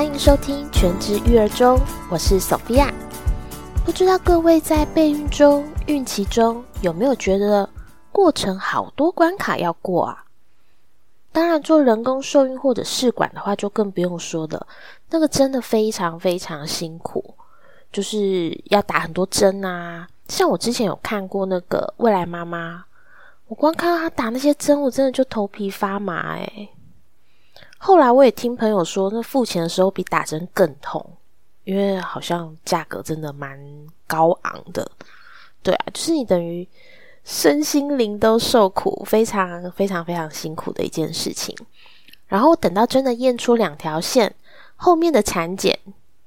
欢迎收听全职育儿中，我是 Sophia。不知道各位在备孕中、孕期中有没有觉得过程好多关卡要过啊？当然，做人工受孕或者试管的话，就更不用说了。那个真的非常非常辛苦，就是要打很多针啊。像我之前有看过那个未来妈妈，我光看到她打那些针，我真的就头皮发麻诶后来我也听朋友说，那付钱的时候比打针更痛，因为好像价格真的蛮高昂的。对啊，就是你等于。身心灵都受苦，非常非常非常辛苦的一件事情。然后等到真的验出两条线，后面的产检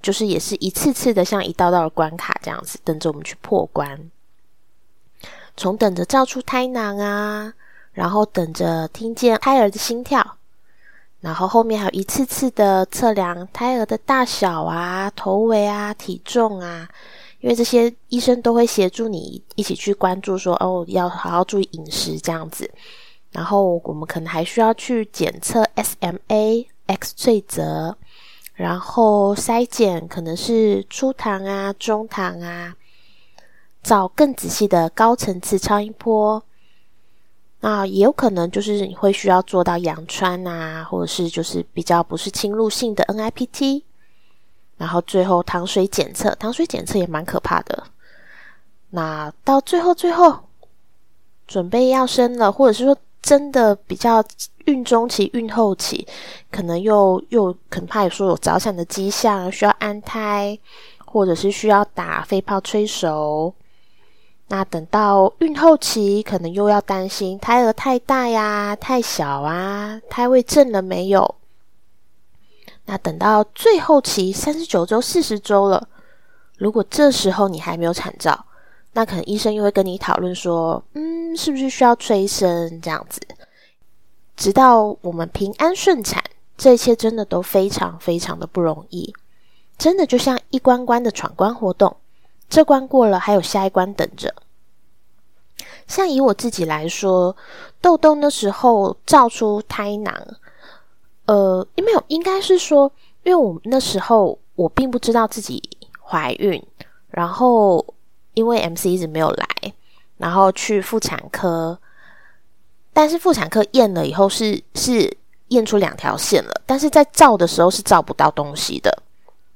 就是也是一次次的像一道道的关卡这样子，等着我们去破关。从等着照出胎囊啊，然后等着听见胎儿的心跳，然后后面还有一次次的测量胎儿的大小啊、头围啊、体重啊。因为这些医生都会协助你一起去关注，说哦，要好好注意饮食这样子。然后我们可能还需要去检测 SMA、X 脆折，然后筛检可能是初糖啊、中糖啊，找更仔细的高层次超音波。那也有可能就是你会需要做到羊穿啊，或者是就是比较不是侵入性的 NIPT。然后最后糖水检测，糖水检测也蛮可怕的。那到最后最后准备要生了，或者是说真的比较孕中期、孕后期，可能又又可能怕有说有早产的迹象，需要安胎，或者是需要打肺泡催熟。那等到孕后期，可能又要担心胎儿太大呀、太小啊，胎位正了没有？那等到最后期三十九周、四十周了，如果这时候你还没有产兆，那可能医生又会跟你讨论说，嗯，是不是需要催生这样子？直到我们平安顺产，这一切真的都非常非常的不容易，真的就像一关关的闯关活动，这关过了，还有下一关等着。像以我自己来说，豆豆那时候照出胎囊。呃，因为有应该是说，因为我那时候我并不知道自己怀孕，然后因为 MC 一直没有来，然后去妇产科，但是妇产科验了以后是是验出两条线了，但是在照的时候是照不到东西的，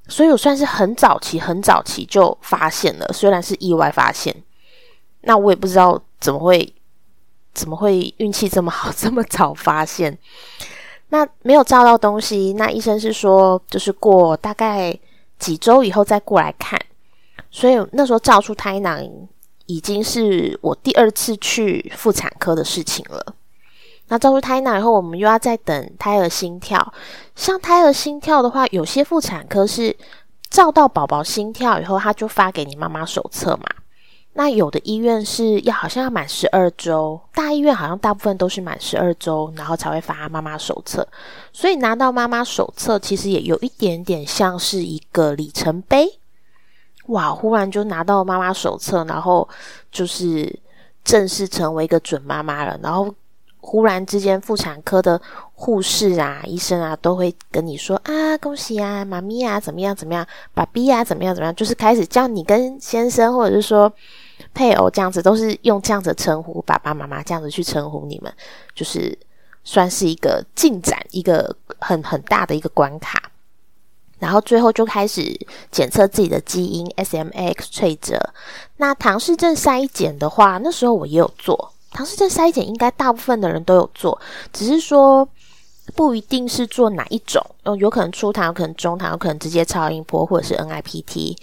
所以我算是很早期很早期就发现了，虽然是意外发现，那我也不知道怎么会怎么会运气这么好，这么早发现。那没有照到东西，那医生是说，就是过大概几周以后再过来看。所以那时候照出胎囊，已经是我第二次去妇产科的事情了。那照出胎囊以后，我们又要再等胎儿心跳。像胎儿心跳的话，有些妇产科是照到宝宝心跳以后，他就发给你妈妈手册嘛。那有的医院是要好像要满十二周，大医院好像大部分都是满十二周，然后才会发妈妈手册。所以拿到妈妈手册，其实也有一点点像是一个里程碑。哇！忽然就拿到妈妈手册，然后就是正式成为一个准妈妈了。然后忽然之间，妇产科的护士啊、医生啊，都会跟你说啊，恭喜啊，妈咪啊，怎么样怎么样，爸比啊，怎么样怎么样，就是开始叫你跟先生，或者是说。配偶这样子都是用这样子称呼爸爸妈妈这样子去称呼你们，就是算是一个进展，一个很很大的一个关卡。然后最后就开始检测自己的基因，SMAX 脆折。那唐氏症筛检的话，那时候我也有做唐氏症筛检，应该大部分的人都有做，只是说不一定是做哪一种，嗯，有可能初糖，有可能中糖，有可能直接超音波或者是 N I P T。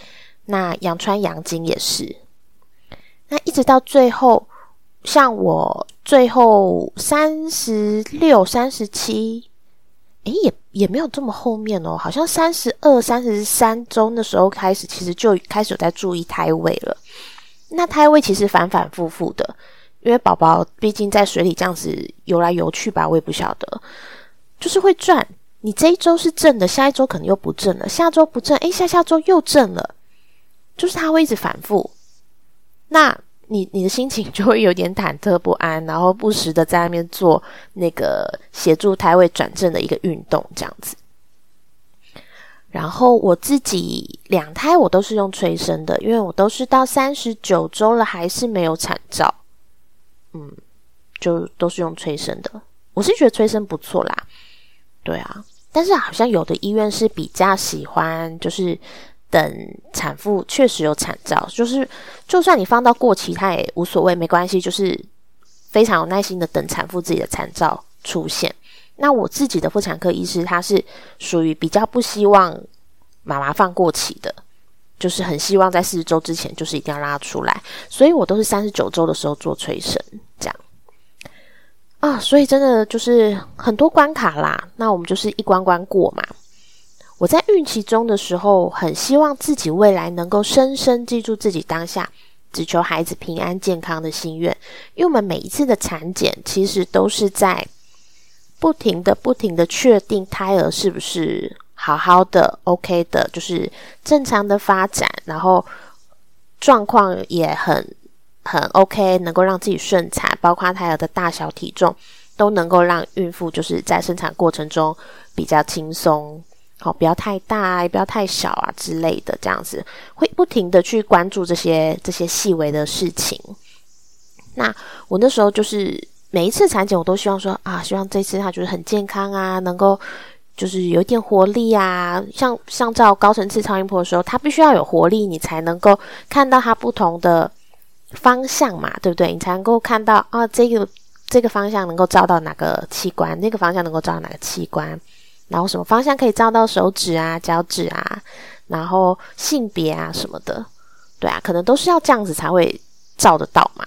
那羊穿羊精也是。那一直到最后，像我最后三十六、三十七，诶，也也没有这么后面哦，好像三十二、三十三周的时候开始，其实就开始有在注意胎位了。那胎位其实反反复复的，因为宝宝毕竟在水里这样子游来游去吧，我也不晓得，就是会转。你这一周是正的，下一周可能又不正了，下周不正，诶，下下周又正了，就是它会一直反复。那你你的心情就会有点忐忑不安，然后不时的在那边做那个协助胎位转正的一个运动，这样子。然后我自己两胎我都是用催生的，因为我都是到三十九周了还是没有产兆，嗯，就都是用催生的。我是觉得催生不错啦，对啊，但是好像有的医院是比较喜欢，就是等产妇确实有产兆，就是就算你放到过期，它也无所谓，没关系，就是非常有耐心的等产妇自己的产兆出现。那我自己的妇产科医师，他是属于比较不希望妈妈放过期的，就是很希望在四十周之前，就是一定要让她出来，所以我都是三十九周的时候做催生，这样啊，所以真的就是很多关卡啦。那我们就是一关关过嘛。我在孕期中的时候，很希望自己未来能够深深记住自己当下只求孩子平安健康的心愿，因为我们每一次的产检，其实都是在。不停的、不停的确定胎儿是不是好好的、OK 的，就是正常的发展，然后状况也很很 OK，能够让自己顺产，包括胎儿的大小、体重，都能够让孕妇就是在生产过程中比较轻松，好，不要太大，也不要太小啊之类的，这样子会不停的去关注这些这些细微的事情。那我那时候就是。每一次产检，我都希望说啊，希望这次他就是很健康啊，能够就是有一点活力啊。像像照高层次超音波的时候，它必须要有活力，你才能够看到它不同的方向嘛，对不对？你才能够看到啊，这个这个方向能够照到哪个器官，那个方向能够照到哪个器官，然后什么方向可以照到手指啊、脚趾啊，然后性别啊什么的，对啊，可能都是要这样子才会照得到嘛。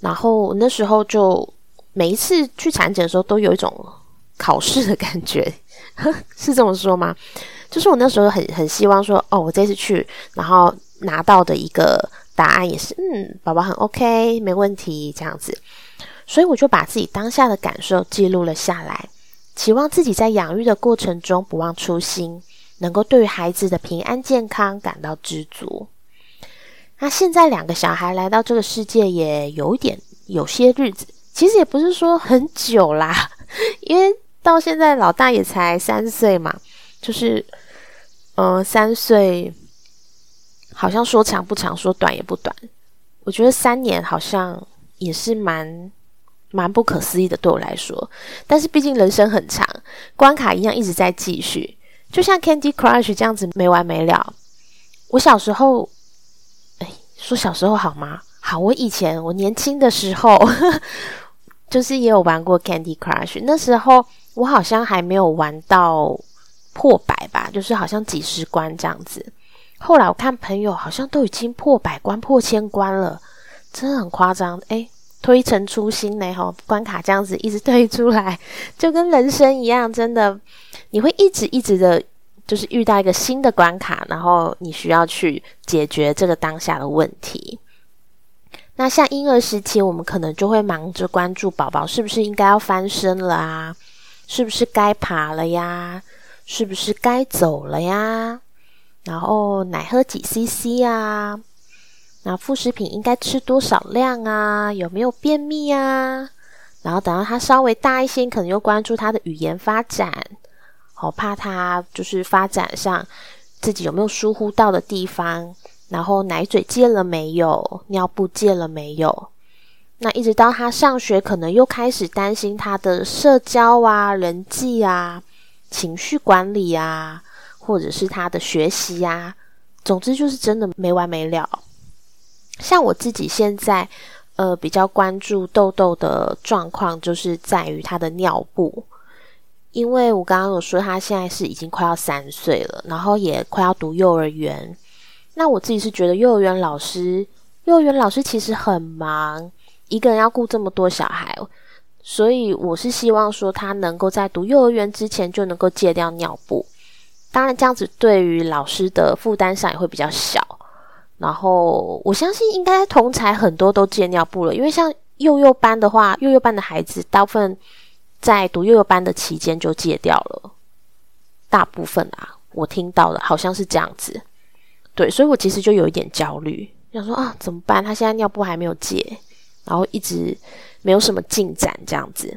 然后那时候就每一次去产检的时候，都有一种考试的感觉，是这么说吗？就是我那时候很很希望说，哦，我这次去，然后拿到的一个答案也是，嗯，宝宝很 OK，没问题这样子。所以我就把自己当下的感受记录了下来，期望自己在养育的过程中不忘初心，能够对于孩子的平安健康感到知足。那现在两个小孩来到这个世界也有一点有些日子，其实也不是说很久啦，因为到现在老大也才三岁嘛，就是嗯三岁，好像说长不长，说短也不短。我觉得三年好像也是蛮蛮不可思议的，对我来说。但是毕竟人生很长，关卡一样一直在继续，就像 Candy Crush 这样子没完没了。我小时候。哎说小时候好吗？好，我以前我年轻的时候，就是也有玩过 Candy Crush。那时候我好像还没有玩到破百吧，就是好像几十关这样子。后来我看朋友好像都已经破百关、破千关了，真的很夸张。诶，推陈出新呢，哈，关卡这样子一直推出来，就跟人生一样，真的你会一直一直的。就是遇到一个新的关卡，然后你需要去解决这个当下的问题。那像婴儿时期，我们可能就会忙着关注宝宝是不是应该要翻身了啊，是不是该爬了呀，是不是该走了呀？然后奶喝几 CC 啊？那副食品应该吃多少量啊？有没有便秘啊？然后等到他稍微大一些，可能又关注他的语言发展。好怕他就是发展上自己有没有疏忽到的地方，然后奶嘴戒了没有，尿布戒了没有？那一直到他上学，可能又开始担心他的社交啊、人际啊、情绪管理啊，或者是他的学习啊。总之就是真的没完没了。像我自己现在，呃，比较关注豆豆的状况，就是在于他的尿布。因为我刚刚有说他现在是已经快要三岁了，然后也快要读幼儿园。那我自己是觉得幼儿园老师，幼儿园老师其实很忙，一个人要顾这么多小孩，所以我是希望说他能够在读幼儿园之前就能够戒掉尿布。当然，这样子对于老师的负担上也会比较小。然后我相信应该同才很多都戒尿布了，因为像幼幼班的话，幼幼班的孩子大部分。在读幼幼班的期间就戒掉了，大部分啊，我听到的好像是这样子。对，所以我其实就有一点焦虑，想说啊，怎么办？他现在尿布还没有戒，然后一直没有什么进展这样子。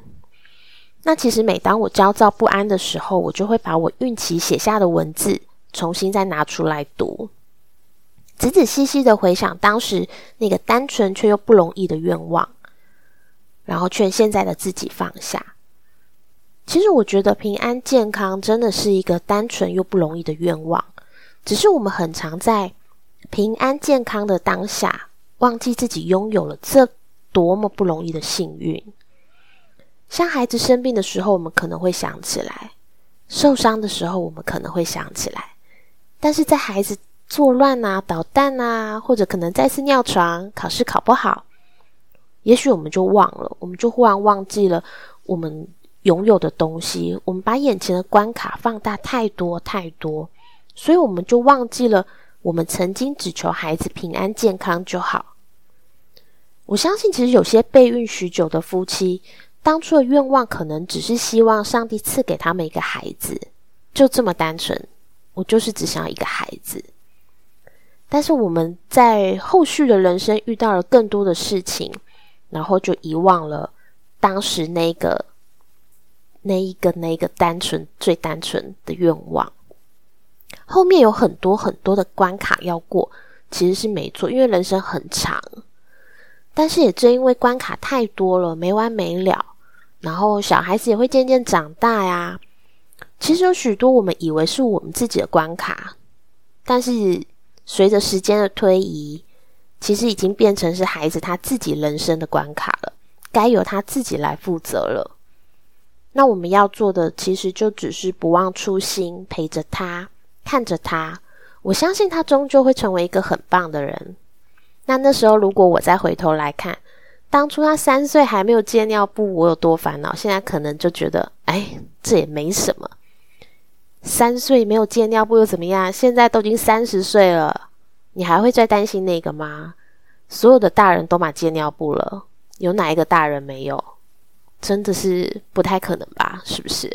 那其实每当我焦躁不安的时候，我就会把我孕期写下的文字重新再拿出来读，仔仔细细的回想当时那个单纯却又不容易的愿望，然后劝现在的自己放下。其实我觉得平安健康真的是一个单纯又不容易的愿望，只是我们很常在平安健康的当下，忘记自己拥有了这多么不容易的幸运。像孩子生病的时候，我们可能会想起来；受伤的时候，我们可能会想起来。但是在孩子作乱啊、捣蛋啊，或者可能再次尿床、考试考不好，也许我们就忘了，我们就忽然忘记了我们。拥有的东西，我们把眼前的关卡放大太多太多，所以我们就忘记了我们曾经只求孩子平安健康就好。我相信，其实有些备孕许久的夫妻，当初的愿望可能只是希望上帝赐给他们一个孩子，就这么单纯。我就是只想要一个孩子，但是我们在后续的人生遇到了更多的事情，然后就遗忘了当时那个。那一个那一个单纯最单纯的愿望，后面有很多很多的关卡要过，其实是没错，因为人生很长。但是也正因为关卡太多了，没完没了，然后小孩子也会渐渐长大呀。其实有许多我们以为是我们自己的关卡，但是随着时间的推移，其实已经变成是孩子他自己人生的关卡了，该由他自己来负责了。那我们要做的，其实就只是不忘初心，陪着他，看着他。我相信他终究会成为一个很棒的人。那那时候，如果我再回头来看，当初他三岁还没有戒尿布，我有多烦恼，现在可能就觉得，哎，这也没什么。三岁没有戒尿布又怎么样？现在都已经三十岁了，你还会再担心那个吗？所有的大人都买戒尿布了，有哪一个大人没有？真的是不太可能吧？是不是？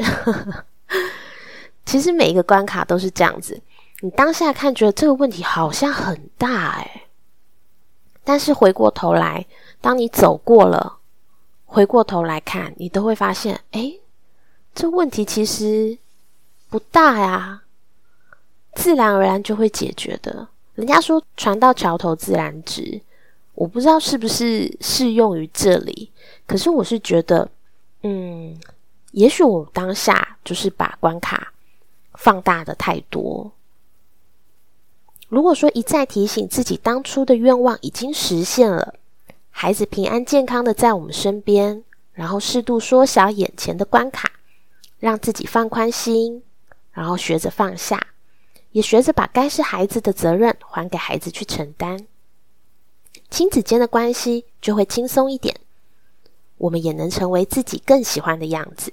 其实每一个关卡都是这样子。你当下看，觉得这个问题好像很大哎，但是回过头来，当你走过了，回过头来看，你都会发现，哎，这问题其实不大呀，自然而然就会解决的。人家说“船到桥头自然直”，我不知道是不是适用于这里。可是我是觉得，嗯，也许我当下就是把关卡放大的太多。如果说一再提醒自己，当初的愿望已经实现了，孩子平安健康的在我们身边，然后适度缩小眼前的关卡，让自己放宽心，然后学着放下，也学着把该是孩子的责任还给孩子去承担，亲子间的关系就会轻松一点。我们也能成为自己更喜欢的样子。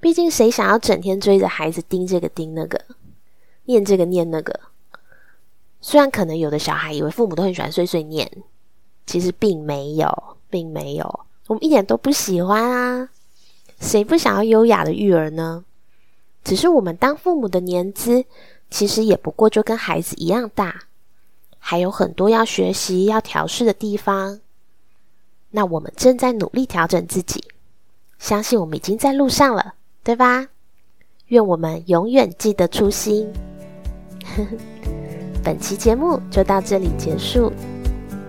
毕竟，谁想要整天追着孩子盯这个盯那个，念这个念那个？虽然可能有的小孩以为父母都很喜欢碎碎念，其实并没有，并没有。我们一点都不喜欢啊！谁不想要优雅的育儿呢？只是我们当父母的年资，其实也不过就跟孩子一样大，还有很多要学习、要调试的地方。那我们正在努力调整自己，相信我们已经在路上了，对吧？愿我们永远记得初心。本期节目就到这里结束，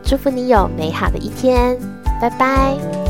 祝福你有美好的一天，拜拜。